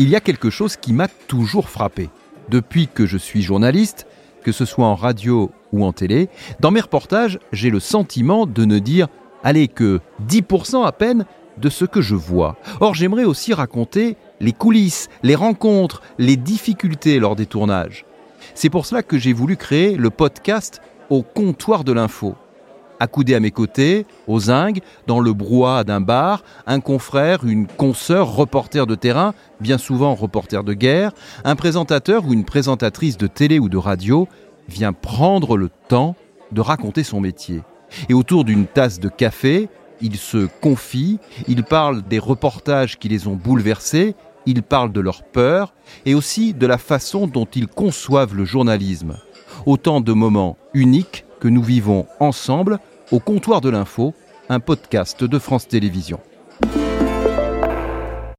Il y a quelque chose qui m'a toujours frappé. Depuis que je suis journaliste, que ce soit en radio ou en télé, dans mes reportages, j'ai le sentiment de ne dire, allez, que 10% à peine de ce que je vois. Or, j'aimerais aussi raconter les coulisses, les rencontres, les difficultés lors des tournages. C'est pour cela que j'ai voulu créer le podcast Au comptoir de l'info. Accoudé à mes côtés, aux zingues, dans le brouhaha d'un bar, un confrère, une consoeur, reporter de terrain, bien souvent reporter de guerre, un présentateur ou une présentatrice de télé ou de radio vient prendre le temps de raconter son métier. Et autour d'une tasse de café, il se confie, il parle des reportages qui les ont bouleversés, il parle de leur peur et aussi de la façon dont ils conçoivent le journalisme. Autant de moments uniques que nous vivons ensemble au comptoir de l'info, un podcast de France Télévisions.